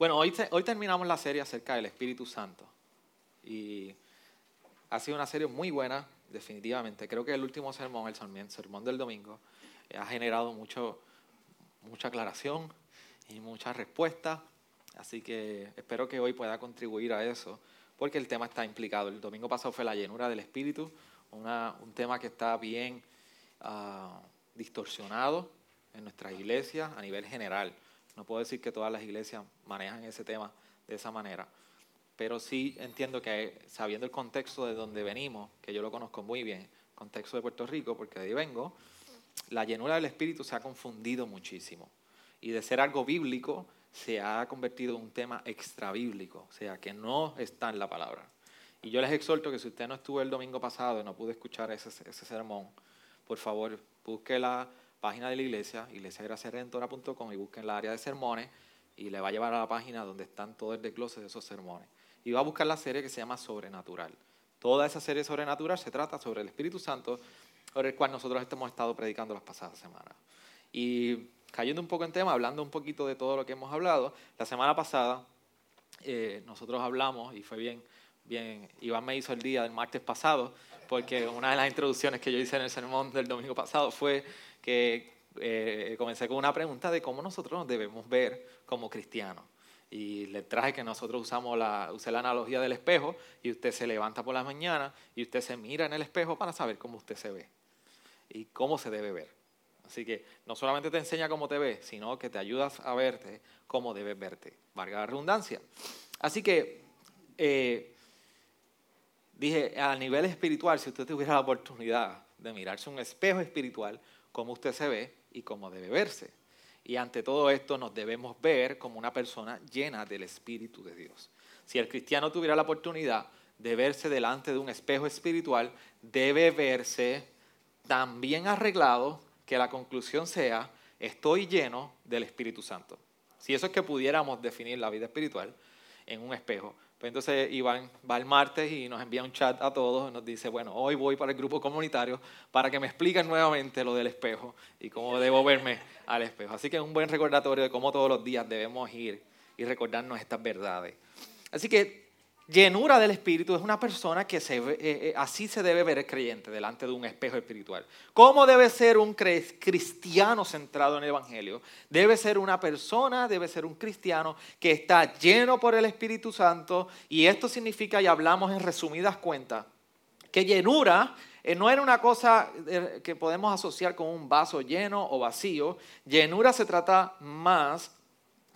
Bueno, hoy, hoy terminamos la serie acerca del Espíritu Santo. Y ha sido una serie muy buena, definitivamente. Creo que el último sermón, el sermón del domingo, eh, ha generado mucho, mucha aclaración y muchas respuestas. Así que espero que hoy pueda contribuir a eso, porque el tema está implicado. El domingo pasado fue la llenura del Espíritu, un tema que está bien uh, distorsionado en nuestra iglesia a nivel general. No puedo decir que todas las iglesias manejan ese tema de esa manera, pero sí entiendo que sabiendo el contexto de donde venimos, que yo lo conozco muy bien, contexto de Puerto Rico, porque de ahí vengo, la llenura del Espíritu se ha confundido muchísimo. Y de ser algo bíblico, se ha convertido en un tema extra bíblico, o sea, que no está en la palabra. Y yo les exhorto que si usted no estuvo el domingo pasado y no pudo escuchar ese, ese sermón, por favor, busque la página de la iglesia, iglesiagraciaredentora.com y busquen la área de sermones y le va a llevar a la página donde están todo el desglose de esos sermones. Y va a buscar la serie que se llama Sobrenatural. Toda esa serie sobrenatural se trata sobre el Espíritu Santo, sobre el cual nosotros hemos estado predicando las pasadas semanas. Y cayendo un poco en tema, hablando un poquito de todo lo que hemos hablado, la semana pasada eh, nosotros hablamos, y fue bien, bien, Iván me hizo el día del martes pasado, porque una de las introducciones que yo hice en el sermón del domingo pasado fue que eh, comencé con una pregunta de cómo nosotros nos debemos ver como cristianos. Y le traje que nosotros usamos la, usé la analogía del espejo y usted se levanta por la mañana y usted se mira en el espejo para saber cómo usted se ve y cómo se debe ver. Así que no solamente te enseña cómo te ves, sino que te ayudas a verte cómo debes verte. Valga la redundancia. Así que eh, dije, a nivel espiritual, si usted tuviera la oportunidad de mirarse un espejo espiritual, cómo usted se ve y cómo debe verse. Y ante todo esto nos debemos ver como una persona llena del Espíritu de Dios. Si el cristiano tuviera la oportunidad de verse delante de un espejo espiritual, debe verse tan bien arreglado que la conclusión sea, estoy lleno del Espíritu Santo. Si eso es que pudiéramos definir la vida espiritual en un espejo, pues entonces Iván va el martes y nos envía un chat a todos y nos dice, bueno, hoy voy para el grupo comunitario para que me expliquen nuevamente lo del espejo y cómo debo verme al espejo. Así que es un buen recordatorio de cómo todos los días debemos ir y recordarnos estas verdades. Así que llenura del Espíritu es una persona que eh, eh, así se debe ver creyente delante de un espejo espiritual. ¿Cómo debe ser un cristiano centrado en el Evangelio? Debe ser una persona, debe ser un cristiano que está lleno por el Espíritu Santo y esto significa, y hablamos en resumidas cuentas, que llenura eh, no era una cosa que podemos asociar con un vaso lleno o vacío. Llenura se trata más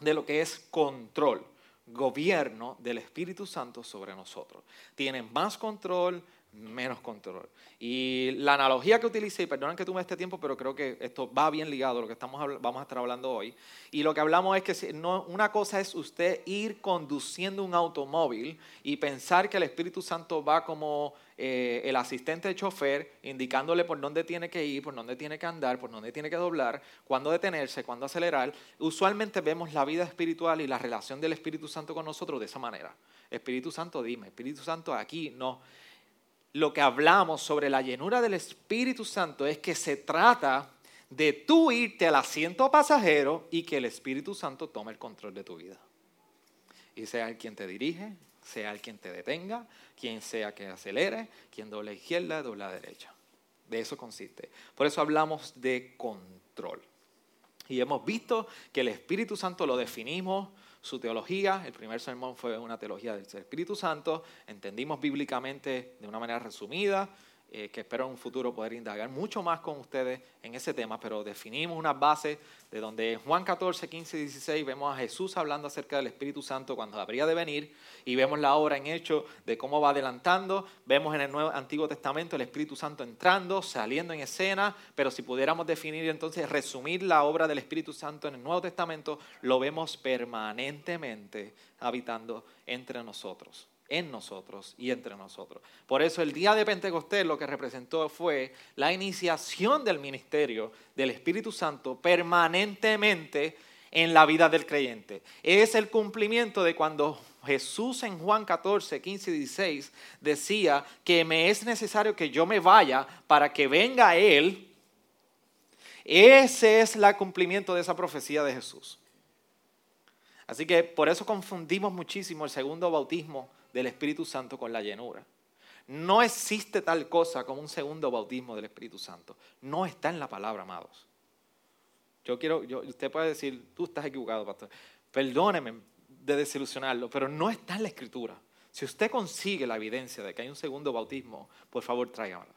de lo que es control gobierno del Espíritu Santo sobre nosotros. Tienen más control, menos control. Y la analogía que utilicé, y perdonen que tuve este tiempo, pero creo que esto va bien ligado a lo que estamos, vamos a estar hablando hoy. Y lo que hablamos es que una cosa es usted ir conduciendo un automóvil y pensar que el Espíritu Santo va como eh, el asistente de chofer, indicándole por dónde tiene que ir, por dónde tiene que andar, por dónde tiene que doblar, cuándo detenerse, cuándo acelerar. Usualmente vemos la vida espiritual y la relación del Espíritu Santo con nosotros de esa manera. Espíritu Santo, dime, Espíritu Santo, aquí no lo que hablamos sobre la llenura del Espíritu Santo es que se trata de tú irte al asiento pasajero y que el Espíritu Santo tome el control de tu vida. Y sea el quien te dirige, sea el quien te detenga, quien sea que acelere, quien doble izquierda, doble derecha. De eso consiste. Por eso hablamos de control. Y hemos visto que el Espíritu Santo lo definimos su teología. El primer sermón fue una teología del Espíritu Santo. Entendimos bíblicamente de una manera resumida eh, que espero en un futuro poder indagar mucho más con ustedes en ese tema, pero definimos una base de donde Juan 14, 15 y 16 vemos a Jesús hablando acerca del Espíritu Santo cuando habría de venir y vemos la obra en hecho de cómo va adelantando, vemos en el Nuevo Antiguo Testamento el Espíritu Santo entrando, saliendo en escena, pero si pudiéramos definir entonces, resumir la obra del Espíritu Santo en el Nuevo Testamento, lo vemos permanentemente habitando entre nosotros en nosotros y entre nosotros. Por eso el día de Pentecostés lo que representó fue la iniciación del ministerio del Espíritu Santo permanentemente en la vida del creyente. Es el cumplimiento de cuando Jesús en Juan 14, 15 y 16 decía que me es necesario que yo me vaya para que venga Él. Ese es el cumplimiento de esa profecía de Jesús. Así que por eso confundimos muchísimo el segundo bautismo del Espíritu Santo con la llenura. No existe tal cosa como un segundo bautismo del Espíritu Santo. No está en la palabra, amados. Yo quiero, yo, usted puede decir, tú estás equivocado, pastor. Perdóneme de desilusionarlo, pero no está en la Escritura. Si usted consigue la evidencia de que hay un segundo bautismo, por favor tráigamela.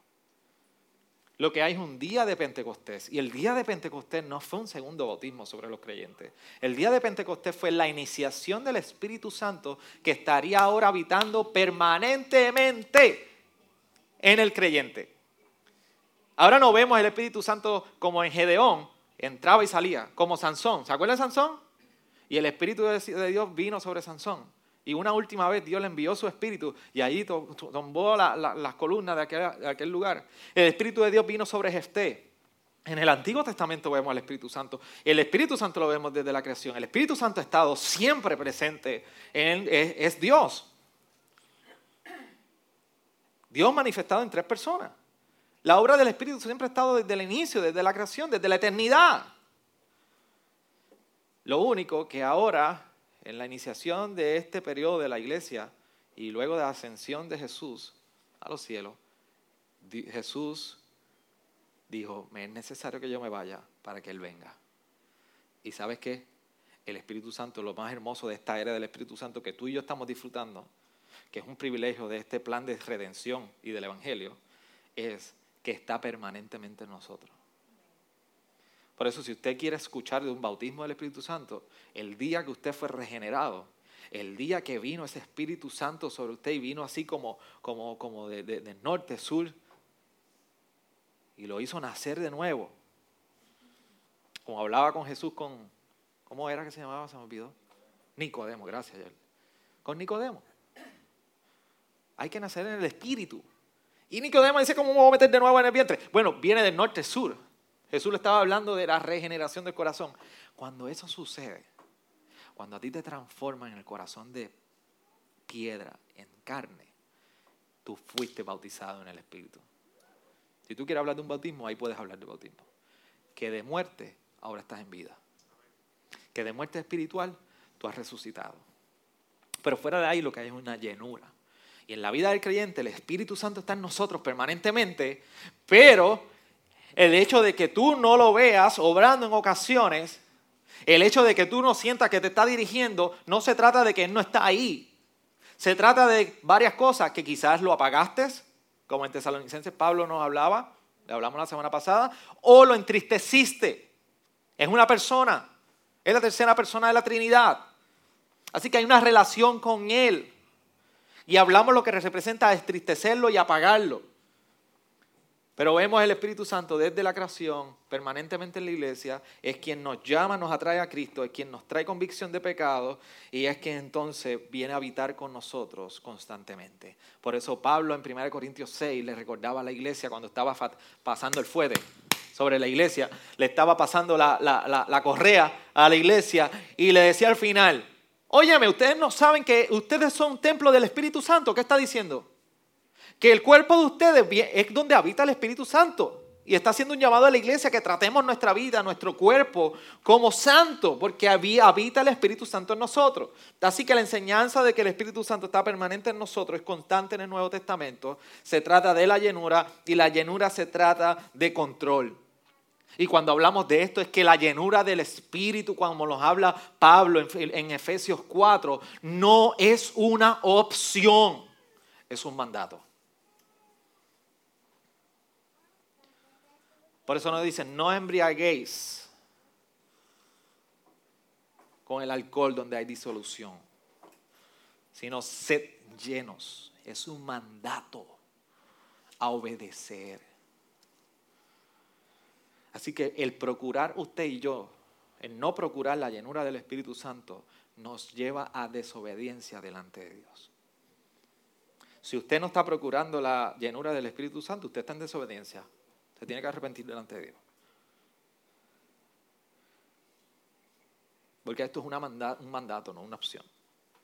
Lo que hay es un día de Pentecostés. Y el día de Pentecostés no fue un segundo bautismo sobre los creyentes. El día de Pentecostés fue la iniciación del Espíritu Santo que estaría ahora habitando permanentemente en el creyente. Ahora no vemos el Espíritu Santo como en Gedeón, entraba y salía, como Sansón. ¿Se acuerda de Sansón? Y el Espíritu de Dios vino sobre Sansón. Y una última vez Dios le envió su espíritu y allí tomó las columnas de aquel, lugar. El espíritu de Dios vino sobre Jefté. En el Antiguo Testamento vemos al Espíritu Santo. El Espíritu Santo lo vemos desde la creación. El Espíritu Santo ha estado siempre presente. En, es, es Dios. Dios manifestado en tres personas. La obra del Espíritu siempre ha estado desde el inicio, desde la creación, desde la eternidad. Lo único que ahora en la iniciación de este periodo de la iglesia y luego de la ascensión de Jesús a los cielos, Jesús dijo, me es necesario que yo me vaya para que Él venga. Y sabes qué? El Espíritu Santo, lo más hermoso de esta era del Espíritu Santo que tú y yo estamos disfrutando, que es un privilegio de este plan de redención y del Evangelio, es que está permanentemente en nosotros. Por eso, si usted quiere escuchar de un bautismo del Espíritu Santo, el día que usted fue regenerado, el día que vino ese Espíritu Santo sobre usted y vino así como, como, como de, de, norte, sur, y lo hizo nacer de nuevo. Como hablaba con Jesús con, ¿cómo era que se llamaba? Se me olvidó. Nicodemo, gracias. Con Nicodemo. Hay que nacer en el Espíritu. Y Nicodemo dice, ¿cómo me voy a meter de nuevo en el vientre? Bueno, viene del norte, sur. Jesús le estaba hablando de la regeneración del corazón. Cuando eso sucede, cuando a ti te transforman en el corazón de piedra, en carne, tú fuiste bautizado en el Espíritu. Si tú quieres hablar de un bautismo, ahí puedes hablar de bautismo. Que de muerte, ahora estás en vida. Que de muerte espiritual, tú has resucitado. Pero fuera de ahí lo que hay es una llenura. Y en la vida del creyente, el Espíritu Santo está en nosotros permanentemente, pero el hecho de que tú no lo veas obrando en ocasiones, el hecho de que tú no sientas que te está dirigiendo, no se trata de que Él no está ahí. Se trata de varias cosas que quizás lo apagaste, como en Tesalonicenses Pablo nos hablaba, le hablamos la semana pasada, o lo entristeciste. Es una persona, es la tercera persona de la Trinidad. Así que hay una relación con Él. Y hablamos lo que representa entristecerlo y apagarlo. Pero vemos el Espíritu Santo desde la creación, permanentemente en la iglesia, es quien nos llama, nos atrae a Cristo, es quien nos trae convicción de pecado y es quien entonces viene a habitar con nosotros constantemente. Por eso Pablo en 1 Corintios 6 le recordaba a la iglesia cuando estaba pasando el fuete sobre la iglesia, le estaba pasando la, la correa a la iglesia y le decía al final, óyeme, ustedes no saben que ustedes son templo del Espíritu Santo, ¿qué está diciendo? Que el cuerpo de ustedes es donde habita el Espíritu Santo. Y está haciendo un llamado a la iglesia que tratemos nuestra vida, nuestro cuerpo, como santo, porque habita el Espíritu Santo en nosotros. Así que la enseñanza de que el Espíritu Santo está permanente en nosotros es constante en el Nuevo Testamento. Se trata de la llenura y la llenura se trata de control. Y cuando hablamos de esto es que la llenura del Espíritu, como nos habla Pablo en, en Efesios 4, no es una opción, es un mandato. Por eso nos dicen, no embriaguéis con el alcohol donde hay disolución, sino sed llenos. Es un mandato a obedecer. Así que el procurar usted y yo, el no procurar la llenura del Espíritu Santo, nos lleva a desobediencia delante de Dios. Si usted no está procurando la llenura del Espíritu Santo, usted está en desobediencia. Se tiene que arrepentir delante de Dios. Porque esto es un mandato, no una opción.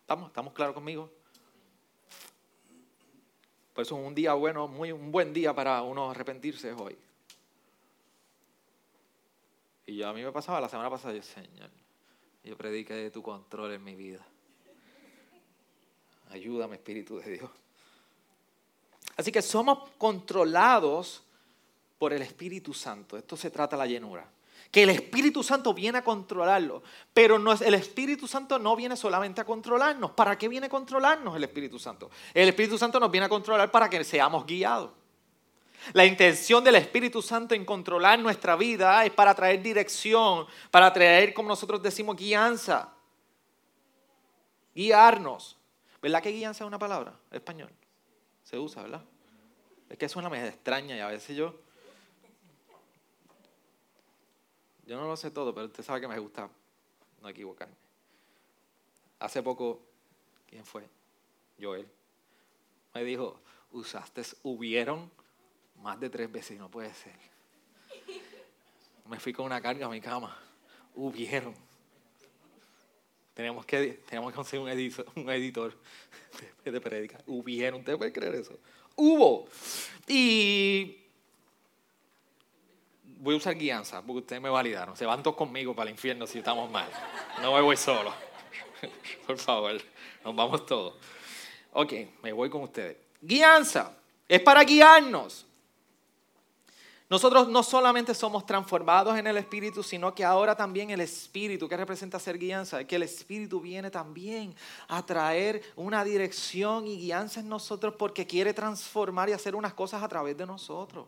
¿Estamos, ¿Estamos claros conmigo? Por eso es un día bueno, muy, un buen día para uno arrepentirse hoy. Y yo a mí me pasaba la semana pasada, yo, Señor, yo predique de tu control en mi vida. Ayúdame, Espíritu de Dios. Así que somos controlados por el Espíritu Santo. Esto se trata de la llenura. Que el Espíritu Santo viene a controlarlo. Pero no es, el Espíritu Santo no viene solamente a controlarnos. ¿Para qué viene a controlarnos el Espíritu Santo? El Espíritu Santo nos viene a controlar para que seamos guiados. La intención del Espíritu Santo en controlar nuestra vida es para traer dirección, para traer, como nosotros decimos, guianza. Guiarnos. ¿Verdad que guianza es una palabra en español? Se usa, ¿verdad? Es que suena medio extraña y a veces yo... Yo no lo sé todo, pero usted sabe que me gusta no equivocarme. Hace poco, ¿quién fue? Joel. Me dijo, usaste hubieron más de tres veces no puede ser. Me fui con una carga a mi cama. Hubieron. Tenemos que, tenemos que conseguir un editor, un editor de, de predica. Hubieron, ¿usted puede creer eso? Hubo. Y voy a usar guianza, porque ustedes me validaron. Se van todos conmigo para el infierno si estamos mal. No me voy solo. Por favor, nos vamos todos. Ok, me voy con ustedes. Guianza es para guiarnos. Nosotros no solamente somos transformados en el Espíritu, sino que ahora también el Espíritu, que representa ser guianza, es que el Espíritu viene también a traer una dirección y guianza en nosotros porque quiere transformar y hacer unas cosas a través de nosotros.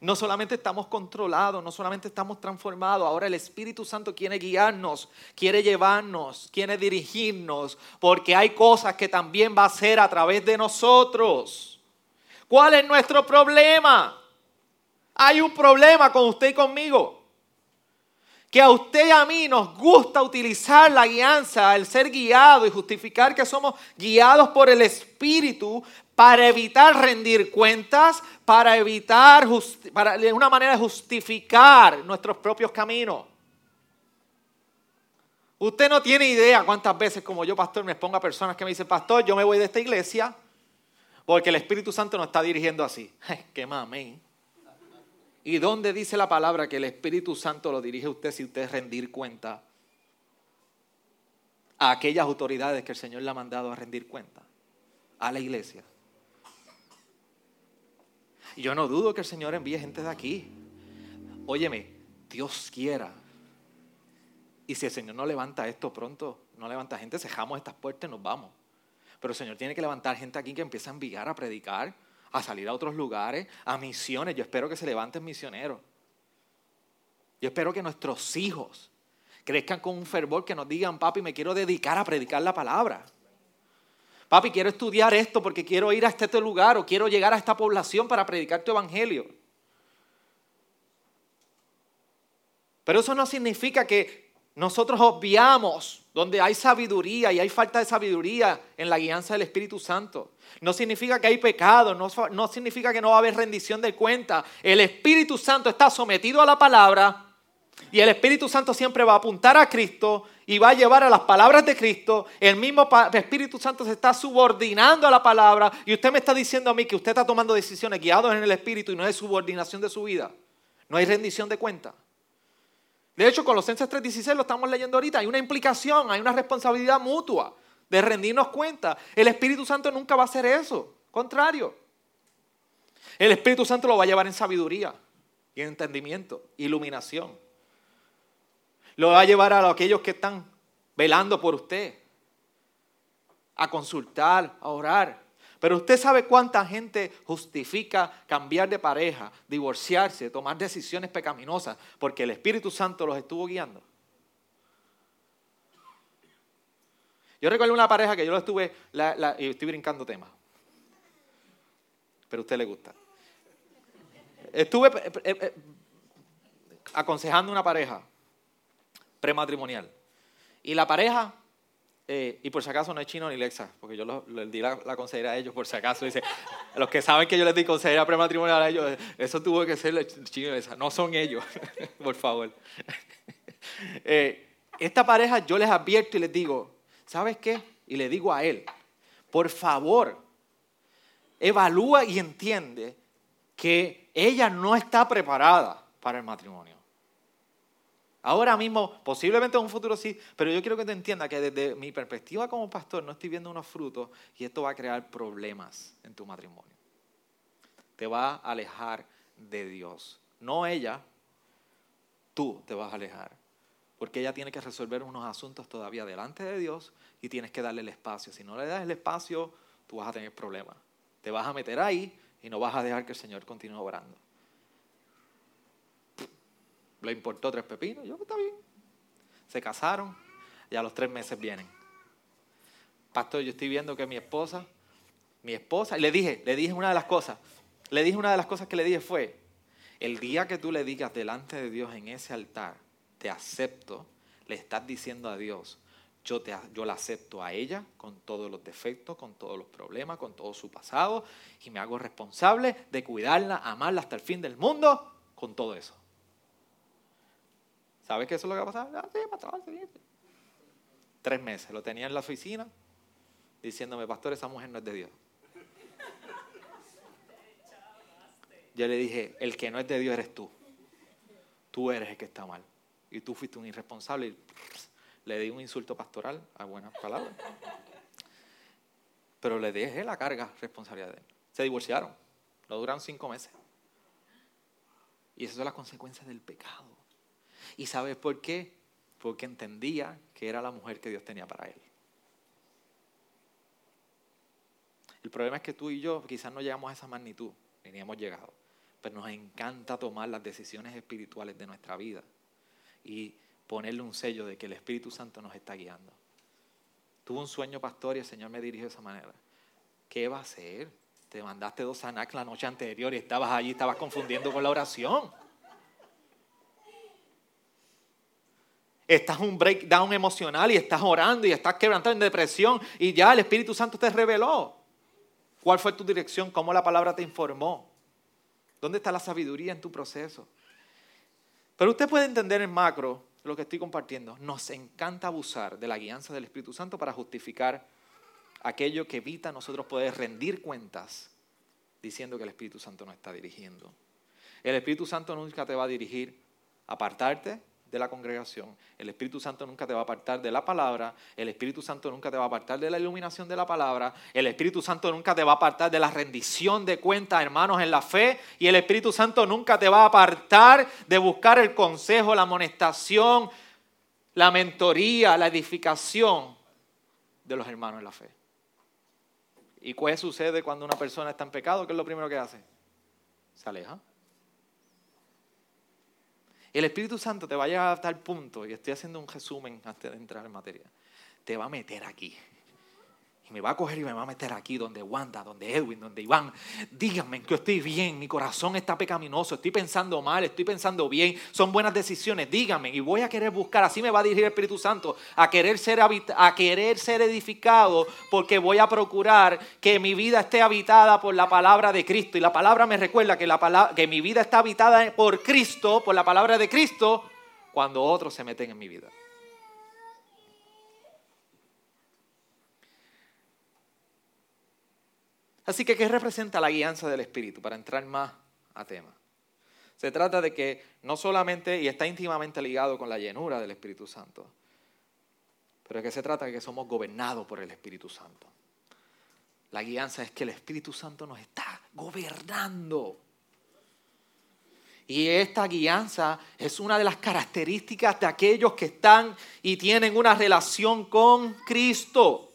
No solamente estamos controlados, no solamente estamos transformados, ahora el Espíritu Santo quiere guiarnos, quiere llevarnos, quiere dirigirnos, porque hay cosas que también va a hacer a través de nosotros. ¿Cuál es nuestro problema? Hay un problema con usted y conmigo. Que a usted y a mí nos gusta utilizar la guianza, el ser guiado y justificar que somos guiados por el Espíritu para evitar rendir cuentas, para evitar, para, de una manera justificar nuestros propios caminos. Usted no tiene idea cuántas veces como yo, pastor, me expongo a personas que me dicen, pastor, yo me voy de esta iglesia porque el Espíritu Santo nos está dirigiendo así. ¡Qué mamey! ¿Y dónde dice la palabra que el Espíritu Santo lo dirige a usted si usted rendir cuenta a aquellas autoridades que el Señor le ha mandado a rendir cuenta? A la iglesia. Yo no dudo que el Señor envíe gente de aquí. Óyeme, Dios quiera. Y si el Señor no levanta esto pronto, no levanta gente, cejamos estas puertas y nos vamos. Pero el Señor tiene que levantar gente aquí que empiece a enviar, a predicar, a salir a otros lugares, a misiones. Yo espero que se levanten misioneros. Yo espero que nuestros hijos crezcan con un fervor que nos digan, papi, me quiero dedicar a predicar la palabra. Papi, quiero estudiar esto porque quiero ir a este lugar o quiero llegar a esta población para predicar tu evangelio. Pero eso no significa que nosotros obviamos donde hay sabiduría y hay falta de sabiduría en la guianza del Espíritu Santo. No significa que hay pecado, no, no, significa que no va a haber rendición de cuenta. El Espíritu Santo está sometido a la palabra y el Espíritu Santo siempre va a apuntar a Cristo y va a llevar a las palabras de Cristo. El mismo Espíritu Santo se está subordinando a la palabra y usted me está diciendo a mí que usted está tomando decisiones guiadas en el Espíritu y no es subordinación de su vida. No hay rendición de cuenta. De hecho, Colosenses 3:16 lo estamos leyendo ahorita. Hay una implicación, hay una responsabilidad mutua de rendirnos cuenta. El Espíritu Santo nunca va a hacer eso. Contrario. El Espíritu Santo lo va a llevar en sabiduría y en entendimiento, iluminación. Lo va a llevar a aquellos que están velando por usted, a consultar, a orar. Pero usted sabe cuánta gente justifica cambiar de pareja, divorciarse, tomar decisiones pecaminosas, porque el Espíritu Santo los estuvo guiando. Yo recuerdo una pareja que yo lo estuve, y estoy brincando temas, pero a usted le gusta. Estuve eh, eh, eh, aconsejando una pareja prematrimonial. Y la pareja eh, y por si acaso no es chino ni lexa, porque yo les di la, consejería a ellos por si acaso. Dice, los que saben que yo les di consejería prematrimonial a ellos, eso tuvo que ser chino y lexa. No son ellos, por favor. Eh, esta pareja yo les advierto y les digo, ¿sabes qué? Y le digo a él, por favor, evalúa y entiende que ella no está preparada para el matrimonio. Ahora mismo, posiblemente en un futuro sí, pero yo quiero que te entienda que desde mi perspectiva como pastor no estoy viendo unos frutos y esto va a crear problemas en tu matrimonio. Te va a alejar de Dios. No ella, tú te vas a alejar. Porque ella tiene que resolver unos asuntos todavía delante de Dios y tienes que darle el espacio. Si no le das el espacio, tú vas a tener problemas. Te vas a meter ahí y no vas a dejar que el Señor continúe orando. Le importó tres pepinos, yo está bien. Se casaron y a los tres meses vienen. Pastor, yo estoy viendo que mi esposa, mi esposa, y le dije, le dije una de las cosas, le dije una de las cosas que le dije fue, el día que tú le digas delante de Dios en ese altar, te acepto, le estás diciendo a Dios, yo, te, yo la acepto a ella con todos los defectos, con todos los problemas, con todo su pasado, y me hago responsable de cuidarla, amarla hasta el fin del mundo, con todo eso. ¿Sabes qué es lo que va a pasar? Ah, sí, pastor, Tres meses, lo tenía en la oficina diciéndome, pastor, esa mujer no es de Dios. Yo le dije, el que no es de Dios eres tú. Tú eres el que está mal. Y tú fuiste un irresponsable y le di un insulto pastoral a buenas palabras. Pero le dejé la carga responsabilidad de él. Se divorciaron. Lo duraron cinco meses. Y esas son las consecuencias del pecado. ¿Y sabes por qué? Porque entendía que era la mujer que Dios tenía para él. El problema es que tú y yo quizás no llegamos a esa magnitud, ni hemos llegado, pero nos encanta tomar las decisiones espirituales de nuestra vida y ponerle un sello de que el Espíritu Santo nos está guiando. Tuve un sueño pastor y el Señor me dirigió de esa manera. ¿Qué va a hacer? Te mandaste dos anac la noche anterior y estabas allí, estabas confundiendo con la oración. Estás en un breakdown emocional y estás orando y estás quebrantado en depresión y ya el Espíritu Santo te reveló. ¿Cuál fue tu dirección? ¿Cómo la palabra te informó? ¿Dónde está la sabiduría en tu proceso? Pero usted puede entender en macro lo que estoy compartiendo. Nos encanta abusar de la guianza del Espíritu Santo para justificar aquello que evita nosotros poder rendir cuentas diciendo que el Espíritu Santo nos está dirigiendo. El Espíritu Santo nunca te va a dirigir a apartarte de la congregación. El Espíritu Santo nunca te va a apartar de la palabra. El Espíritu Santo nunca te va a apartar de la iluminación de la palabra. El Espíritu Santo nunca te va a apartar de la rendición de cuentas, hermanos, en la fe. Y el Espíritu Santo nunca te va a apartar de buscar el consejo, la amonestación, la mentoría, la edificación de los hermanos en la fe. ¿Y qué sucede cuando una persona está en pecado? ¿Qué es lo primero que hace? Se aleja. El Espíritu Santo te va a llevar a tal punto, y estoy haciendo un resumen antes de entrar en materia, te va a meter aquí me va a coger y me va a meter aquí donde Wanda, donde Edwin, donde Iván. Díganme que estoy bien, mi corazón está pecaminoso, estoy pensando mal, estoy pensando bien, son buenas decisiones, díganme. Y voy a querer buscar, así me va a dirigir el Espíritu Santo, a querer ser, a querer ser edificado, porque voy a procurar que mi vida esté habitada por la palabra de Cristo. Y la palabra me recuerda que, la que mi vida está habitada por Cristo, por la palabra de Cristo, cuando otros se meten en mi vida. Así que, ¿qué representa la guianza del Espíritu? Para entrar más a tema. Se trata de que no solamente, y está íntimamente ligado con la llenura del Espíritu Santo, pero que se trata de que somos gobernados por el Espíritu Santo. La guianza es que el Espíritu Santo nos está gobernando. Y esta guianza es una de las características de aquellos que están y tienen una relación con Cristo.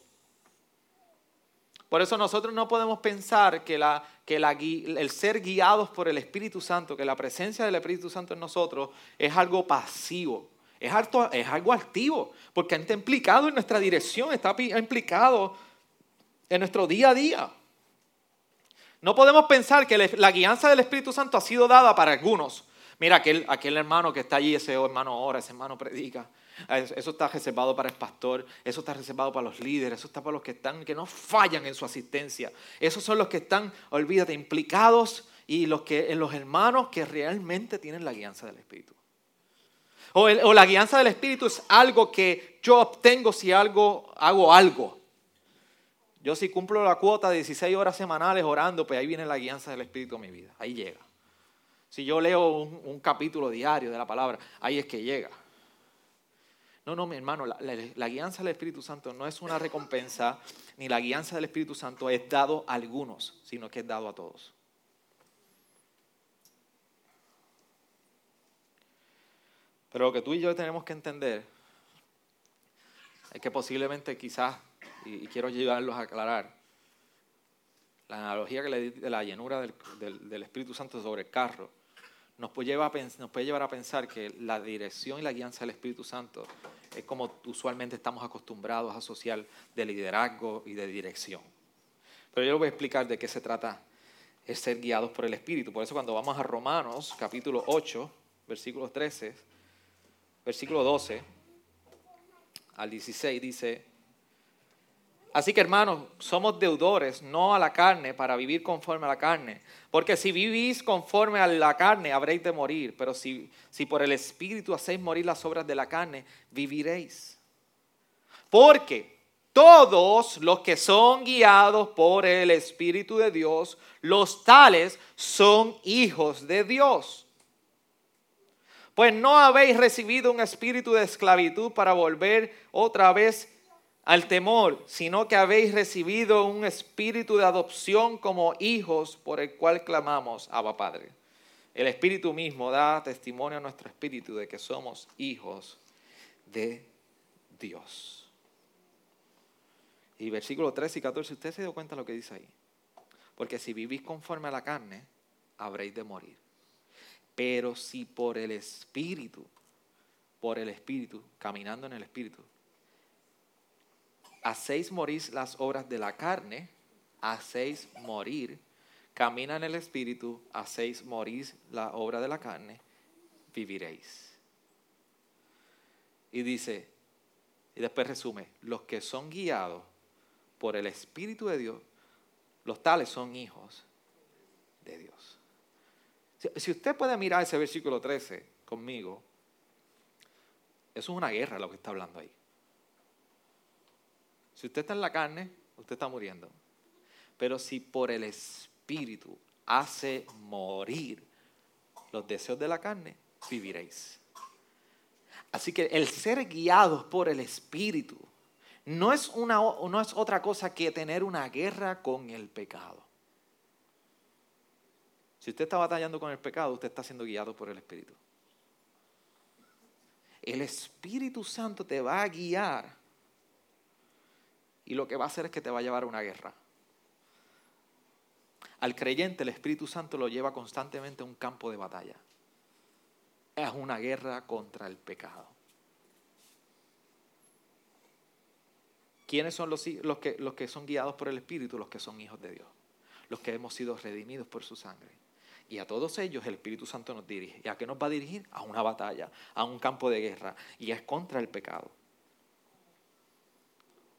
Por eso nosotros no podemos pensar que, el ser guiados por el Espíritu Santo, que la presencia del Espíritu Santo en nosotros es algo pasivo. Es, es algo activo, porque está implicado en nuestra dirección, está implicado en nuestro día a día. No podemos pensar que la guianza del Espíritu Santo ha sido dada para algunos. Mira, aquel, aquel hermano que está allí, ese hermano ora, ese hermano predica. Eso está reservado para el pastor, eso está reservado para los líderes, eso está para los que están, que no fallan en su asistencia. Esos son los que están, olvídate, implicados y los, que, los hermanos que realmente tienen la guianza del Espíritu. O, o, la guianza del Espíritu es algo que yo obtengo si algo, hago algo. Yo si cumplo la cuota de 16 horas semanales orando, pues ahí viene la guianza del Espíritu a mi vida. Ahí llega. Si yo leo un capítulo diario de la palabra, ahí es que llega. No, no, mi hermano, la, guianza del Espíritu Santo no es una recompensa, ni la guianza del Espíritu Santo es dado a algunos, sino que es dado a todos. Pero lo que tú y yo tenemos que entender es que posiblemente quizás, y, quiero ayudarlos a aclarar, la analogía que le di de la llenura del, del Espíritu Santo sobre el carro, nos puede, llevar a, pensar que la dirección y la guianza del Espíritu Santo es como usualmente estamos acostumbrados a asociar de liderazgo y de dirección. Pero yo les voy a explicar de qué se trata es ser guiados por el Espíritu. Por eso cuando vamos a Romanos capítulo 8, versículo 13, versículo 12 al 16 dice, Así que hermanos, somos deudores, no a la carne, para vivir conforme a la carne. Porque si vivís conforme a la carne, habréis de morir. Pero si, si por el Espíritu hacéis morir las obras de la carne, viviréis. Porque todos los que son guiados por el Espíritu de Dios, los tales son hijos de Dios. Pues no habéis recibido un espíritu de esclavitud para volver otra vez al temor, sino que habéis recibido un espíritu de adopción como hijos por el cual clamamos, Abba Padre. El Espíritu mismo da testimonio a nuestro espíritu de que somos hijos de Dios. Y versículo 13 y 14, usted se dio cuenta de lo que dice ahí. Porque si vivís conforme a la carne, habréis de morir. Pero si por el Espíritu, por el Espíritu, caminando en el Espíritu, hacéis morir las obras de la carne, hacéis morir, camina en el Espíritu, hacéis morir la obra de la carne, viviréis. Y dice, y después resume, los que son guiados por el Espíritu de Dios, los tales son hijos de Dios. Si, usted puede mirar ese versículo 13 conmigo, eso es una guerra lo que está hablando ahí. Si usted está en la carne, usted está muriendo. Pero si por el Espíritu hace morir los deseos de la carne, viviréis. Así que el ser guiados por el Espíritu no es, una, no es otra cosa que tener una guerra con el pecado. Si usted está batallando con el pecado, usted está siendo guiado por el Espíritu. El Espíritu Santo te va a guiar y lo que va a hacer es que te va a llevar a una guerra. Al creyente el Espíritu Santo lo lleva constantemente a un campo de batalla. Es una guerra contra el pecado. ¿Quiénes son los, que, los que son guiados por el Espíritu? Los que son hijos de Dios. Los que hemos sido redimidos por su sangre. Y a todos ellos el Espíritu Santo nos dirige. ¿Y a qué nos va a dirigir? A una batalla, a un campo de guerra. Y es contra el pecado.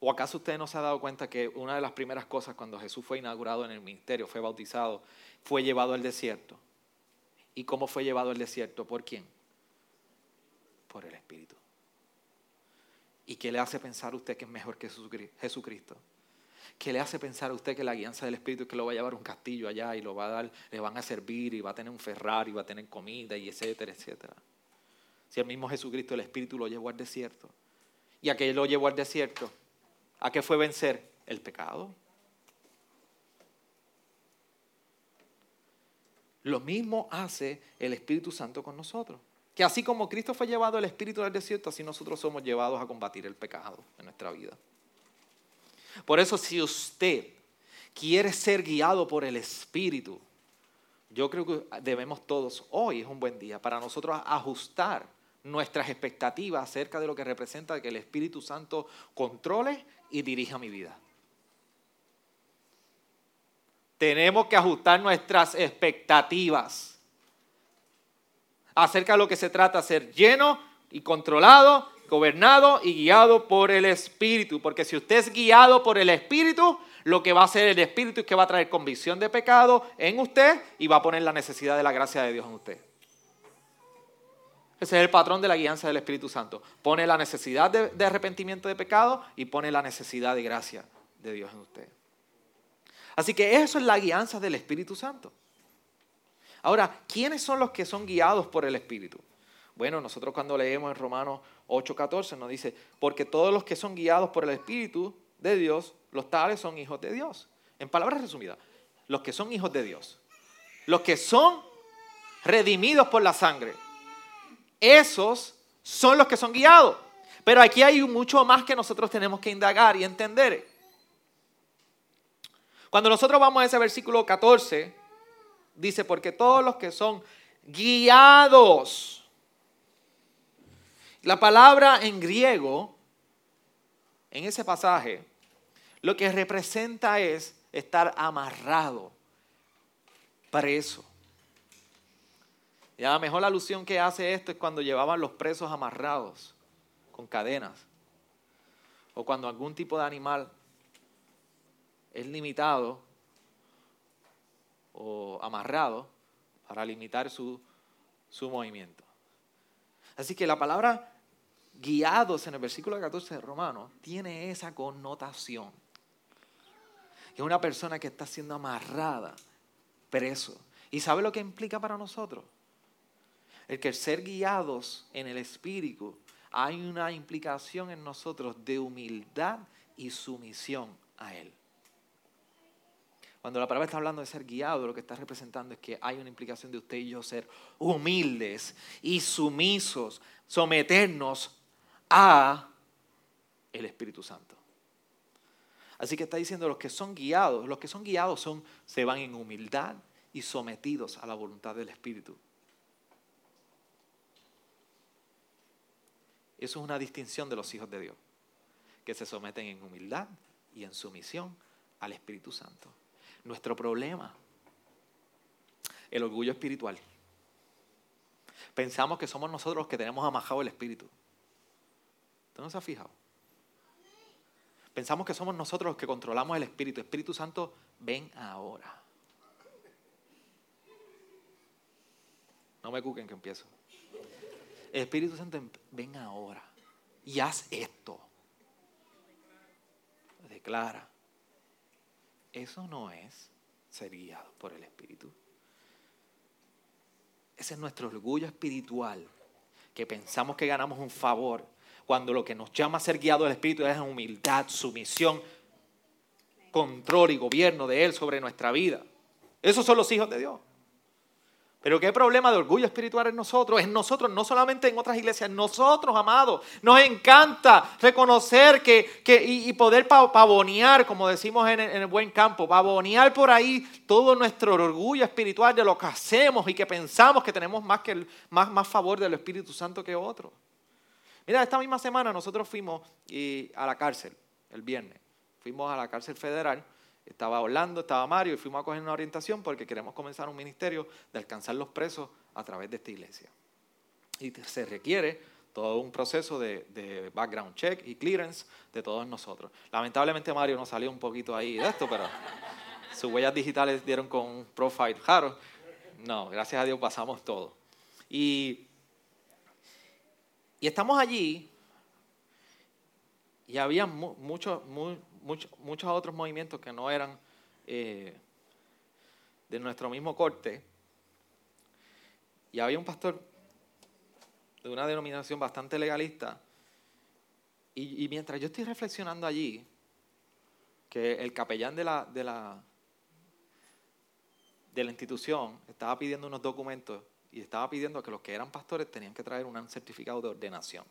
¿O acaso usted no se ha dado cuenta que una de las primeras cosas cuando Jesús fue inaugurado en el ministerio, fue bautizado, fue llevado al desierto? ¿Y cómo fue llevado al desierto? ¿Por quién? Por el Espíritu. ¿Y qué le hace pensar a usted que es mejor que Jesucristo? ¿Qué le hace pensar a usted que la guianza del Espíritu es que lo va a llevar a un castillo allá y lo va a dar, le van a servir y va a tener un Ferrari, y va a tener comida y etcétera, etcétera? Si el mismo Jesucristo, el Espíritu, lo llevó al desierto. ¿Y a qué lo llevó al desierto? ¿A qué fue vencer? El pecado. Lo mismo hace el Espíritu Santo con nosotros. Que así como Cristo fue llevado al Espíritu del desierto, así nosotros somos llevados a combatir el pecado en nuestra vida. Por eso si usted quiere ser guiado por el Espíritu, yo creo que debemos todos, hoy es un buen día para nosotros ajustar nuestras expectativas acerca de lo que representa que el Espíritu Santo controle y dirija mi vida. Tenemos que ajustar nuestras expectativas acerca de lo que se trata, ser lleno y controlado, gobernado y guiado por el Espíritu. Porque si usted es guiado por el Espíritu, lo que va a hacer el Espíritu es que va a traer convicción de pecado en usted y va a poner la necesidad de la gracia de Dios en usted. Ese es el patrón de la guianza del Espíritu Santo. Pone la necesidad de, arrepentimiento de pecado y pone la necesidad de gracia de Dios en usted. Así que eso es la guianza del Espíritu Santo. Ahora, ¿quiénes son los que son guiados por el Espíritu? Bueno, nosotros cuando leemos en Romanos 8:14 nos dice, porque todos los que son guiados por el Espíritu de Dios, los tales son hijos de Dios. En palabras resumidas, los que son hijos de Dios, los que son redimidos por la sangre, esos son los que son guiados. Pero aquí hay mucho más que nosotros tenemos que indagar y entender. Cuando nosotros vamos a ese versículo 14, dice, porque todos los que son guiados, la palabra en griego, en ese pasaje, lo que representa es estar amarrado, preso. Ya la mejor alusión que hace esto es cuando llevaban los presos amarrados con cadenas. O cuando algún tipo de animal es limitado o amarrado para limitar su, su movimiento. Así que la palabra guiados en el versículo 14 de Romanos tiene esa connotación. Es una persona que está siendo amarrada, preso. ¿Y sabe lo que implica para nosotros? El que ser guiados en el Espíritu hay una implicación en nosotros de humildad y sumisión a Él. Cuando la palabra está hablando de ser guiado, lo que está representando es que hay una implicación de usted y yo ser humildes y sumisos, someternos a el Espíritu Santo. Así que está diciendo los que son guiados, los que son guiados son se van en humildad y sometidos a la voluntad del Espíritu. Eso es una distinción de los hijos de Dios, que se someten en humildad y en sumisión al Espíritu Santo nuestro problema. El orgullo espiritual. Pensamos que somos nosotros los que tenemos amajado el espíritu. ¿Usted no se ha fijado? Pensamos que somos nosotros los que controlamos el espíritu. Espíritu Santo, ven ahora. No me cuquen que empiezo. Espíritu Santo, ven ahora y haz esto. Declara. Eso no es ser guiado por el Espíritu. Ese es nuestro orgullo espiritual, que pensamos que ganamos un favor, cuando lo que nos llama a ser guiado del Espíritu es humildad, sumisión, control y gobierno de Él sobre nuestra vida. Esos son los hijos de Dios. Pero qué problema de orgullo espiritual en nosotros, en nosotros, no solamente en otras iglesias, nosotros, amados. Nos encanta reconocer que, y, poder pavonear, como decimos en el, buen campo, pavonear por ahí todo nuestro orgullo espiritual de lo que hacemos y que pensamos que tenemos más, que más, más favor del Espíritu Santo que otros. Mira, esta misma semana nosotros fuimos a la cárcel, el viernes. Fuimos a la cárcel federal estaba Orlando, estaba Mario y fuimos a coger una orientación porque queremos comenzar un ministerio de alcanzar los presos a través de esta iglesia. Y se requiere todo un proceso de, background check y clearance de todos nosotros. Lamentablemente Mario nos salió un poquito ahí de esto, pero sus huellas digitales dieron con un profile raro. No, gracias a Dios pasamos todo. Y, y estamos allí y había muchos, muchos, otros movimientos que no eran eh, de nuestro mismo corte. Y había un pastor de una denominación bastante legalista. Y, mientras yo estoy reflexionando allí, que el capellán de la, de la, de la institución estaba pidiendo unos documentos y estaba pidiendo que los que eran pastores tenían que traer un certificado de ordenación.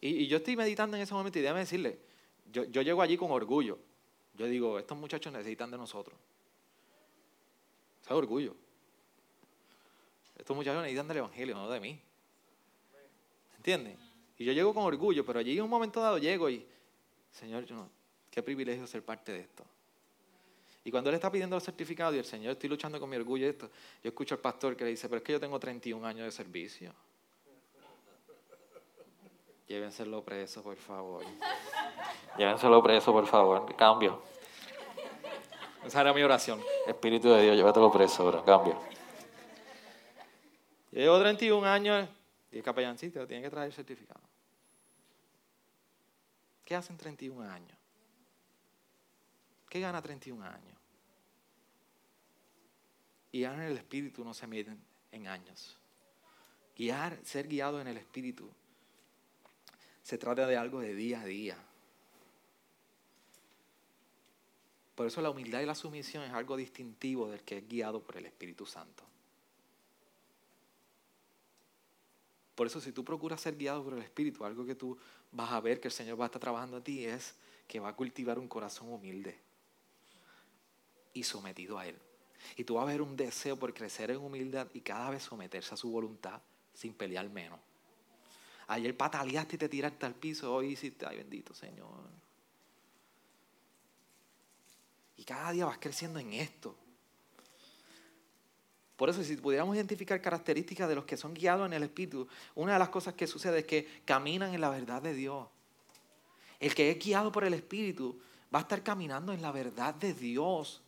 Y, y yo estoy meditando en ese momento y déjame decirle, yo, llego allí con orgullo. Yo digo, estos muchachos necesitan de nosotros. es orgullo. Estos muchachos necesitan del Evangelio, no de mí. ¿Entiendes? Y yo llego con orgullo, pero allí en un momento dado llego y, Señor, yo qué privilegio ser parte de esto. Y cuando él está pidiendo el certificado y el Señor, estoy luchando con mi orgullo y esto, yo escucho al pastor que le dice, pero es que yo tengo 31 años de servicio. Llévenselo preso, por favor. Llévenselo preso, por favor. Cambio. Esa era mi oración. Espíritu de Dios, llévatelo preso, bro. Cambio. Yo llevo 31 años y el capellancito tiene que traer el certificado. ¿Qué hacen 31 años? ¿Qué gana 31 años? Y en el espíritu no se miden en años. Guiar, ser guiado en el Espíritu, se trata de algo de día a día. Por eso la humildad y la sumisión es algo distintivo del que es guiado por el Espíritu Santo. Por eso si tú procuras ser guiado por el Espíritu, algo que tú vas a ver que el Señor va a estar trabajando a ti es que va a cultivar un corazón humilde y sometido a Él. Y tú vas a ver un deseo por crecer en humildad y cada vez someterse a su voluntad sin pelear menos. Ayer pataleaste y te tiraste al piso, hoy hiciste, ay bendito Señor. Y cada día vas creciendo en esto. Por eso, si pudiéramos identificar características de los que son guiados en el Espíritu, una de las cosas que sucede es que caminan en la verdad de Dios. El que es guiado por el Espíritu va a estar caminando en la verdad de Dios.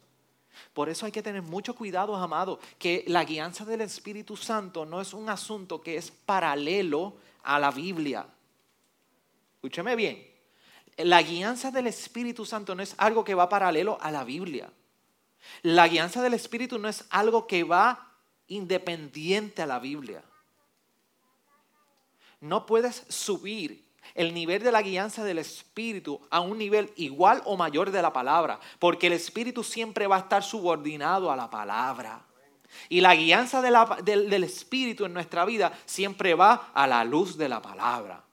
Por eso hay que tener mucho cuidado, amado, que la guianza del Espíritu Santo no es un asunto que es paralelo a la Biblia. Escúcheme bien la guianza del Espíritu Santo no es algo que va paralelo a la Biblia. La guianza del Espíritu no es algo que va independiente a la Biblia. No puedes subir el nivel de la guianza del Espíritu a un nivel igual o mayor de la palabra, porque el Espíritu siempre va a estar subordinado a la palabra. Y la guianza del Espíritu en nuestra vida siempre va a la luz de la palabra.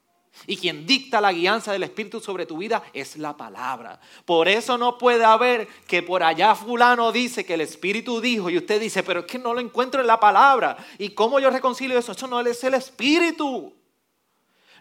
Y quien dicta la guianza del Espíritu sobre tu vida es la palabra. Por eso no puede haber que por allá fulano dice que el Espíritu dijo y usted dice, pero es que no lo encuentro en la palabra. ¿Y cómo yo reconcilio eso? Eso no es el Espíritu.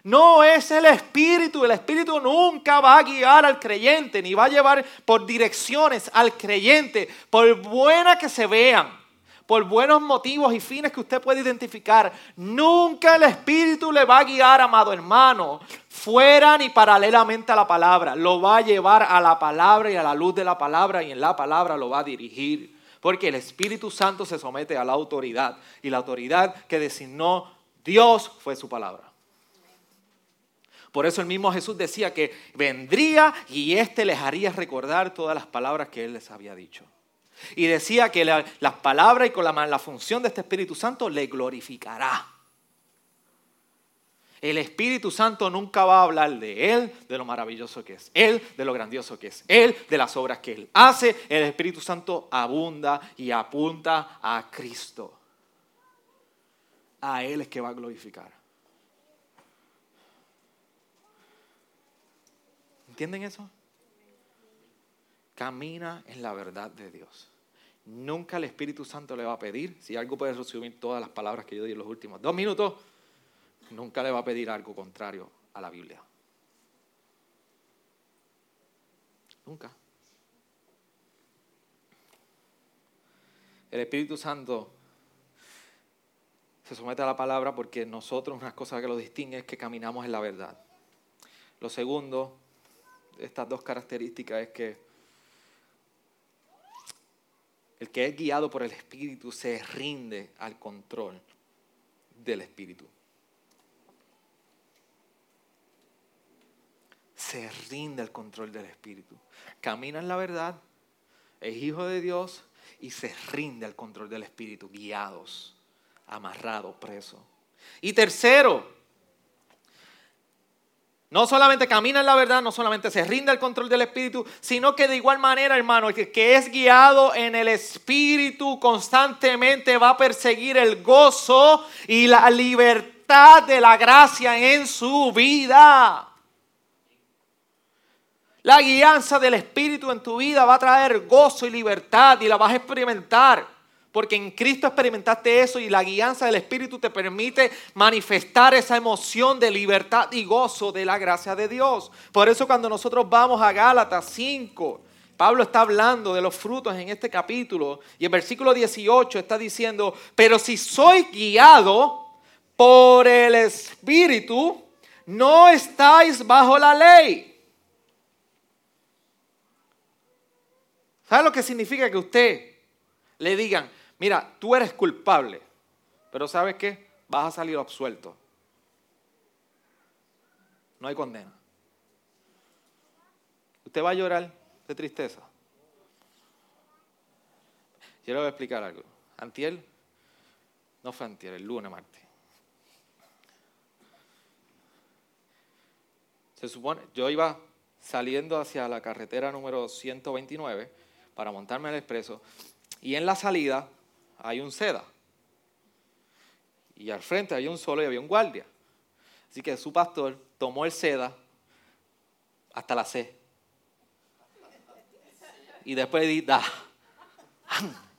No es el Espíritu. El Espíritu nunca va a guiar al creyente, ni va a llevar por direcciones al creyente, por buena que se vean por buenos motivos y fines que usted puede identificar, nunca el Espíritu le va a guiar, amado hermano, fuera ni paralelamente a la palabra. Lo va a llevar a la palabra y a la luz de la palabra y en la palabra lo va a dirigir. Porque el Espíritu Santo se somete a la autoridad y la autoridad que designó Dios fue su palabra. Por eso el mismo Jesús decía que vendría y éste les haría recordar todas las palabras que él les había dicho. Y decía que las palabras y con la, la función de este Espíritu Santo le glorificará. El Espíritu Santo nunca va a hablar de Él, de lo maravilloso que es Él, de lo grandioso que es Él, de las obras que Él hace. El Espíritu Santo abunda y apunta a Cristo. A Él es que va a glorificar. ¿Entienden eso? Camina en la verdad de Dios. Nunca el Espíritu Santo le va a pedir, si algo puede resumir todas las palabras que yo di en los últimos dos minutos, nunca le va a pedir algo contrario a la Biblia. Nunca. El Espíritu Santo se somete a la palabra porque nosotros una cosa que lo distingue es que caminamos en la verdad. Lo segundo, estas dos características es que el que es guiado por el Espíritu se rinde al control del Espíritu. Se rinde al control del Espíritu. Camina en la verdad, es hijo de Dios y se rinde al control del Espíritu, guiados, amarrados, presos. Y tercero, no solamente camina en la verdad, no solamente se rinde al control del Espíritu, sino que de igual manera, hermano, el que es guiado en el Espíritu constantemente va a perseguir el gozo y la libertad de la gracia en su vida. La guianza del Espíritu en tu vida va a traer gozo y libertad y la vas a experimentar. Porque en Cristo experimentaste eso y la guianza del Espíritu te permite manifestar esa emoción de libertad y gozo de la gracia de Dios. Por eso cuando nosotros vamos a Gálatas 5, Pablo está hablando de los frutos en este capítulo y en versículo 18 está diciendo, pero si soy guiado por el Espíritu, no estáis bajo la ley. ¿Sabe lo que significa que usted le digan, mira, tú eres culpable, pero ¿sabes qué? Vas a salir absuelto. No hay condena. Usted va a llorar de tristeza. Yo le voy a explicar algo. Antiel, no fue antier, el lunes, martes. Se supone, yo iba saliendo hacia la carretera número 129 para montarme al expreso y en la salida hay un seda. Y al frente había un solo y había un guardia. Así que su pastor tomó el seda hasta la C. Y después di, da.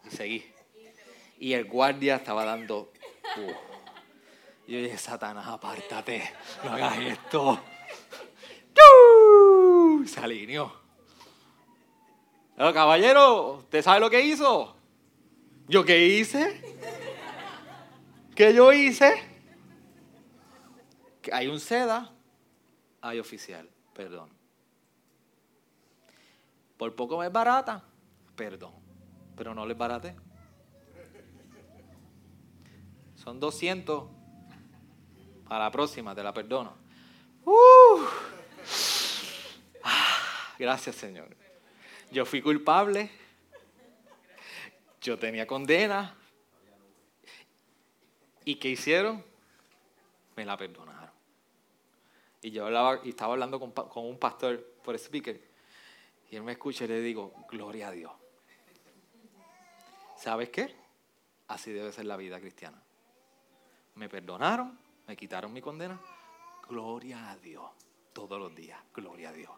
Y seguí. Y el guardia estaba dando. Y yo dije, Satanás, apártate, no hagas esto. Se alineó. Pero caballero, ¿usted sabe lo que hizo? ¿Yo qué hice? ¿Qué yo hice? Hay un seda, hay oficial, perdón. Por poco me es barata, perdón, pero no les barate. Son 200, a la próxima te la perdono. Ah, gracias Señor. Yo fui culpable, yo tenía condena. ¿Y qué hicieron? Me la perdonaron. Y yo estaba hablando con, con un pastor por speaker y él me escucha y le digo, gloria a Dios. ¿Sabes qué? Así debe ser la vida cristiana. Me perdonaron, me quitaron mi condena. Gloria a Dios. Todos los días, gloria a Dios.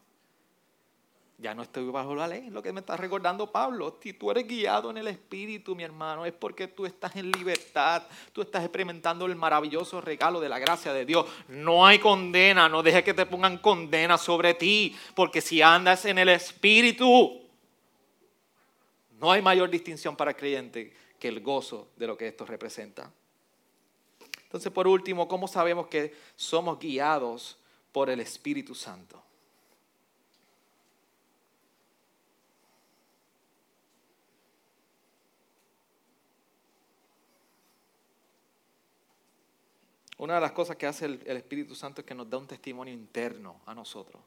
Ya no estoy bajo la ley, lo que me está recordando Pablo. Si tú eres guiado en el Espíritu, mi hermano, es porque tú estás en libertad, tú estás experimentando el maravilloso regalo de la gracia de Dios. No hay condena, no dejes que te pongan condena sobre ti, porque si andas en el Espíritu, no hay mayor distinción para el creyente que el gozo de lo que esto representa. Entonces, por último, ¿cómo sabemos que somos guiados por el Espíritu Santo? Una de las cosas que hace el, Espíritu Santo es que nos da un testimonio interno a nosotros.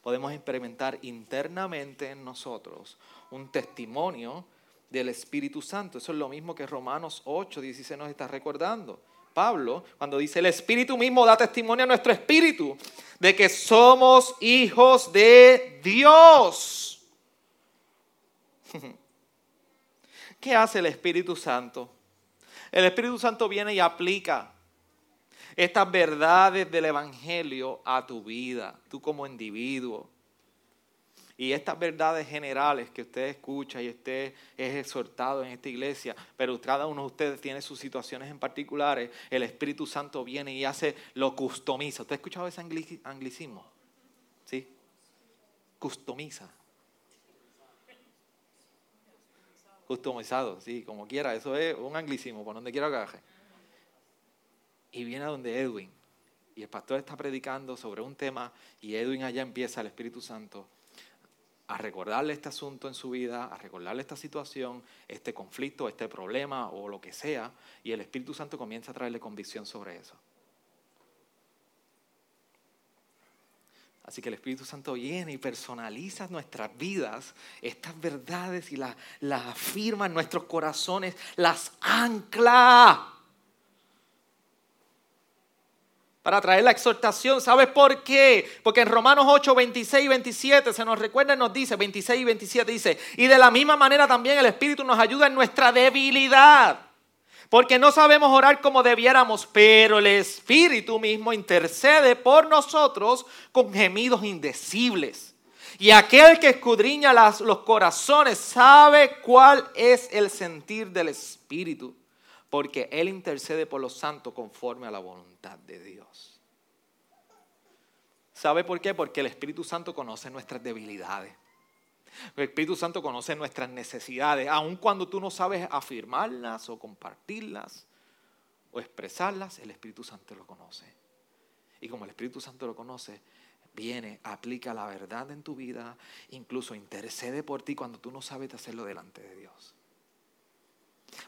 Podemos experimentar internamente en nosotros un testimonio del Espíritu Santo. Eso es lo mismo que Romanos 8, 16 nos está recordando. Pablo, cuando dice el Espíritu mismo da testimonio a nuestro espíritu de que somos hijos de Dios. ¿Qué hace el Espíritu Santo? El Espíritu Santo viene y aplica estas verdades del Evangelio a tu vida, tú como individuo. Y estas verdades generales que usted escucha y usted es exhortado en esta iglesia, pero cada uno de ustedes tiene sus situaciones en particulares, el Espíritu Santo viene y hace, lo customiza. ¿Usted ha escuchado ese anglicismo? ¿Sí? Customiza. Customizado, sí, como quiera. Eso es un anglicismo, por donde quiera que y viene a donde Edwin. Y el pastor está predicando sobre un tema y Edwin allá empieza el Espíritu Santo a recordarle este asunto en su vida, a recordarle esta situación, este conflicto, este problema o lo que sea, y el Espíritu Santo comienza a traerle convicción sobre eso. Así que el Espíritu Santo viene y personaliza nuestras vidas, estas verdades y las, las afirma en nuestros corazones, las ancla para traer la exhortación. ¿Sabes por qué? Porque en Romanos 8, 26 y 27 se nos recuerda y nos dice, 26 y 27 dice, y de la misma manera también el Espíritu nos ayuda en nuestra debilidad. Porque no sabemos orar como debiéramos, pero el Espíritu mismo intercede por nosotros con gemidos indecibles. Y aquel que escudriña los corazones sabe cuál es el sentir del Espíritu porque Él intercede por los santos conforme a la voluntad de Dios. ¿Sabe por qué? Porque el Espíritu Santo conoce nuestras debilidades. El Espíritu Santo conoce nuestras necesidades, aun cuando tú no sabes afirmarlas o compartirlas o expresarlas, el Espíritu Santo lo conoce. Y como el Espíritu Santo lo conoce, viene, aplica la verdad en tu vida, incluso intercede por ti cuando tú no sabes hacerlo delante de Dios.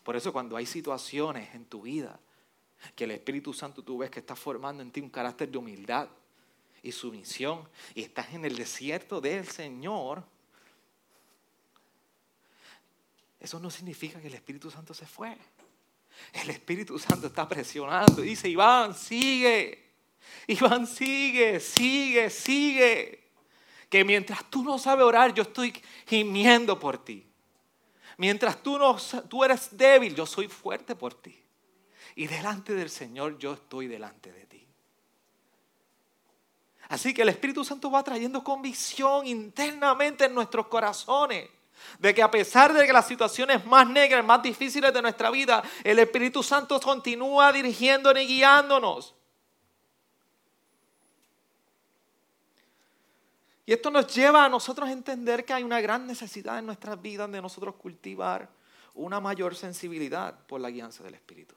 Por eso cuando hay situaciones en tu vida que el Espíritu Santo tú ves que está formando en ti un carácter de humildad y sumisión y estás en el desierto del Señor, eso no significa que el Espíritu Santo se fue. El Espíritu Santo está presionando. Dice, Iván, sigue. Iván, sigue, sigue, sigue. Que mientras tú no sabes orar, yo estoy gimiendo por ti. Mientras tú, no, tú eres débil, yo soy fuerte por ti. Y delante del Señor yo estoy delante de ti. Así que el Espíritu Santo va trayendo convicción internamente en nuestros corazones. De que a pesar de que las situaciones más negras, más difíciles de nuestra vida, el Espíritu Santo continúa dirigiéndonos y guiándonos. Y esto nos lleva a nosotros a entender que hay una gran necesidad en nuestras vidas de nosotros cultivar una mayor sensibilidad por la guianza del Espíritu.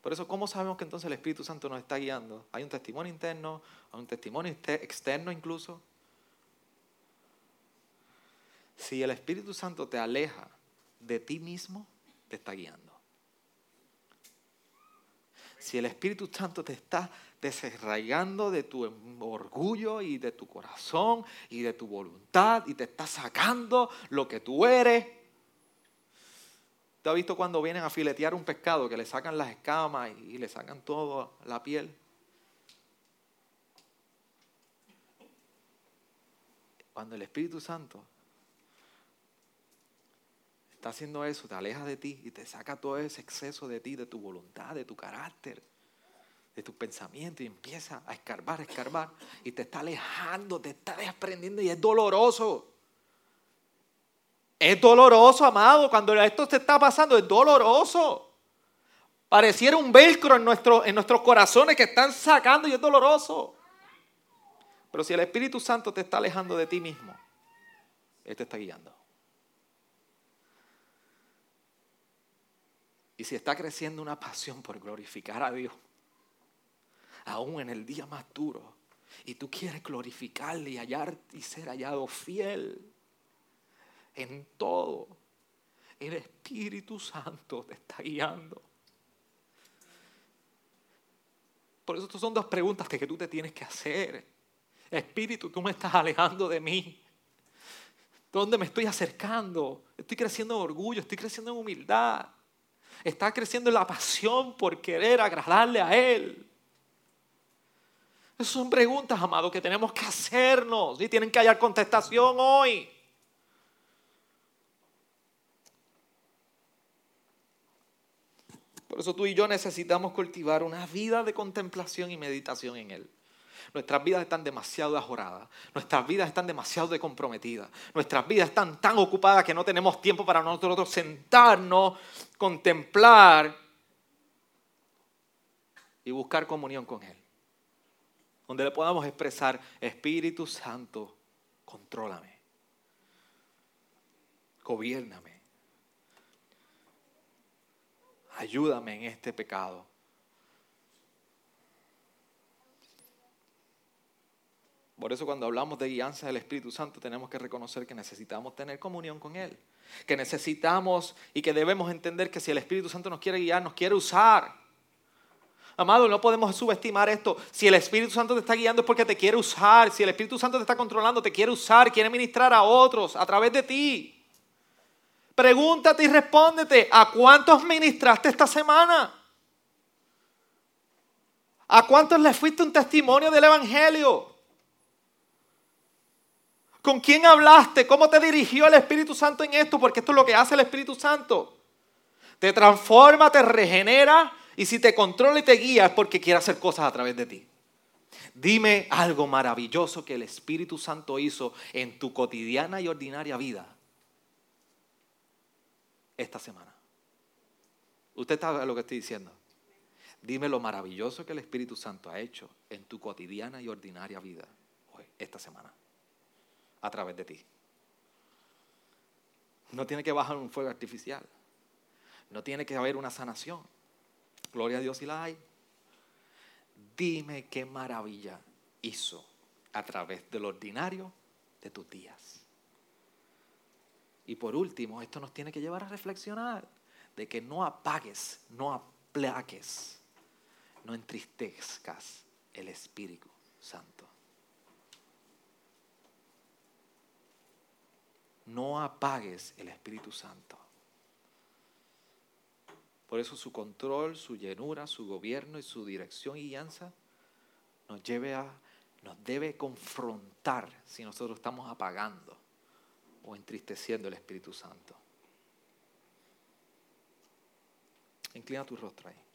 Por eso, ¿cómo sabemos que entonces el Espíritu Santo nos está guiando? Hay un testimonio interno, hay un testimonio externo incluso. Si el Espíritu Santo te aleja de ti mismo, te está guiando. Si el Espíritu Santo te está desarraigando de tu orgullo y de tu corazón y de tu voluntad y te está sacando lo que tú eres, ¿Te has visto cuando vienen a filetear un pescado que le sacan las escamas y le sacan toda la piel? Cuando el Espíritu Santo está haciendo eso, te aleja de ti y te saca todo ese exceso de ti, de tu voluntad, de tu carácter, de tus pensamientos y empieza a escarbar, escarbar y te está alejando, te está desprendiendo y es doloroso. Es doloroso, amado, cuando esto te está pasando, es doloroso. Pareciera un velcro en, nuestro, en nuestros corazones que están sacando y es doloroso. Pero si el Espíritu Santo te está alejando de ti mismo, Él te está guiando. Y si está creciendo una pasión por glorificar a Dios, aún en el día más duro, y tú quieres glorificarle y y ser hallado fiel, en todo. El Espíritu Santo te está guiando. Por eso estas son dos preguntas que tú te tienes que hacer. Espíritu, tú me estás alejando de mí. ¿Dónde me estoy acercando? Estoy creciendo en orgullo, estoy creciendo en humildad. Está creciendo en la pasión por querer agradarle a Él. Esas son preguntas, amado, que tenemos que hacernos y tienen que hallar contestación hoy. Por eso tú y yo necesitamos cultivar una vida de contemplación y meditación en Él. Nuestras vidas están demasiado ajoradas, nuestras vidas están demasiado comprometidas, nuestras vidas están tan ocupadas que no tenemos tiempo para nosotros sentarnos, contemplar y buscar comunión con Él. Donde le podamos expresar, Espíritu Santo, contrólame, gobiername ayúdame en este pecado. Por eso cuando hablamos de guianza del Espíritu Santo tenemos que reconocer que necesitamos tener comunión con Él. Que necesitamos y que debemos entender que si el Espíritu Santo nos quiere guiar, nos quiere usar. Amado, no podemos subestimar esto. Si el Espíritu Santo te está guiando es porque te quiere usar. Si el Espíritu Santo te está controlando, te quiere usar, quiere ministrar a otros a través de ti. Pregúntate y respóndete, ¿a cuántos ministraste esta semana? ¿A cuántos le fuiste un testimonio del Evangelio? ¿Con quién hablaste? ¿Cómo te dirigió el Espíritu Santo en esto? Porque esto es lo que hace el Espíritu Santo. Te transforma, te regenera y si te controla y te guía es porque quiere hacer cosas a través de ti. Dime algo maravilloso que el Espíritu Santo hizo en tu cotidiana y ordinaria vida esta semana. Usted sabe lo que estoy diciendo. Dime lo maravilloso que el Espíritu Santo ha hecho en tu cotidiana y ordinaria vida hoy, esta semana, a través de ti. No tiene que bajar un fuego artificial. No tiene que haber una sanación. Gloria a Dios si la hay. Dime qué maravilla hizo a través del ordinario de tus días. Y por último, esto nos tiene que llevar a reflexionar de que no apagues, no aplaques, no entristezcas el Espíritu Santo. No apagues el Espíritu Santo. Por eso su control, su llenura, su gobierno y su dirección y guianza nos lleve a, nos debe confrontar si nosotros estamos apagando o entristeciendo el Espíritu Santo. Inclina tu rostro ahí.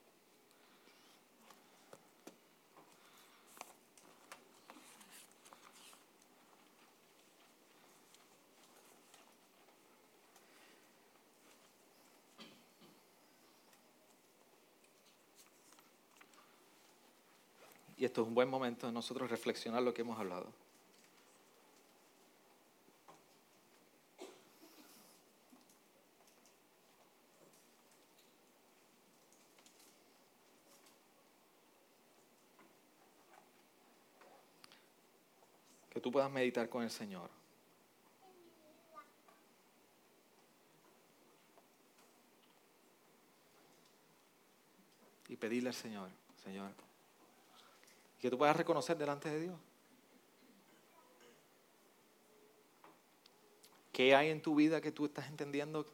Y esto es un buen momento de nosotros reflexionar lo que hemos hablado. Que tú puedas meditar con el Señor. Y pedirle al Señor, Señor, que tú puedas reconocer delante de Dios. ¿Qué hay en tu vida que tú estás entendiendo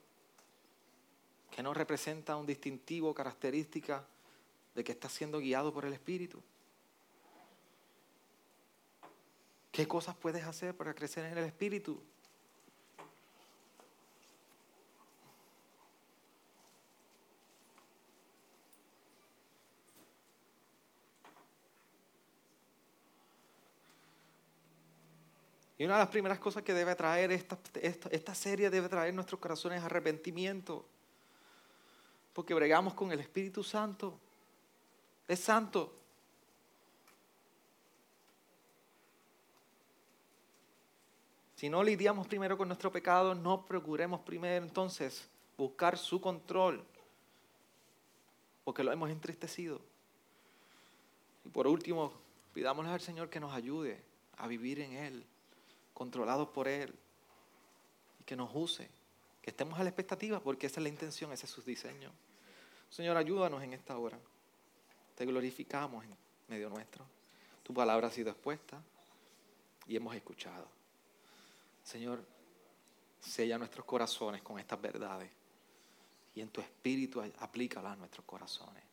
que no representa un distintivo, característica de que estás siendo guiado por el Espíritu? ¿Qué cosas puedes hacer para crecer en el Espíritu? Y una de las primeras cosas que debe traer esta, esta, serie, debe traer nuestros corazones arrepentimiento. Porque bregamos con el Espíritu Santo. Es santo. Si no lidiamos primero con nuestro pecado, no procuremos primero entonces buscar su control. Porque lo hemos entristecido. Y por último, pidámosle al Señor que nos ayude a vivir en Él controlados por Él y que nos use, que estemos a la expectativa porque esa es la intención, ese es su diseño. Señor, ayúdanos en esta hora. Te glorificamos en medio nuestro. Tu palabra ha sido expuesta y hemos escuchado. Señor, sella nuestros corazones con estas verdades y en tu espíritu aplícalas a nuestros corazones.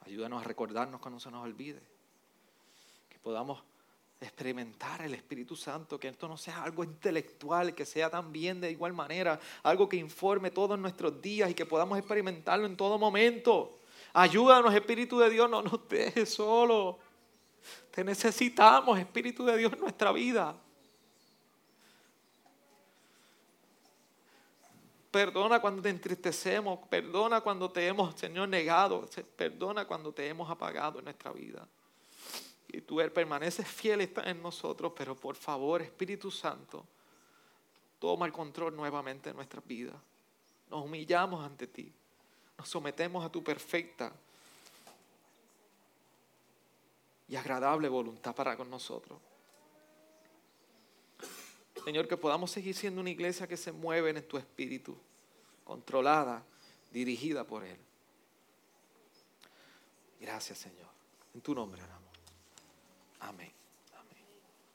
Ayúdanos a recordarnos cuando se nos olvide. Que podamos experimentar el Espíritu Santo, que esto no sea algo intelectual, que sea también de igual manera algo que informe todos nuestros días y que podamos experimentarlo en todo momento. Ayúdanos, Espíritu de Dios, no nos dejes solo. Te necesitamos, Espíritu de Dios, en nuestra vida. Perdona cuando te entristecemos, perdona cuando te hemos, Señor, negado, perdona cuando te hemos apagado en nuestra vida y tú permaneces fiel en nosotros, pero por favor, Espíritu Santo, toma el control nuevamente de nuestras vidas. Nos humillamos ante ti, nos sometemos a tu perfecta y agradable voluntad para con nosotros. Señor, que podamos seguir siendo una iglesia que se mueve en tu espíritu, controlada, dirigida por Él. Gracias, Señor. En tu nombre, Amém.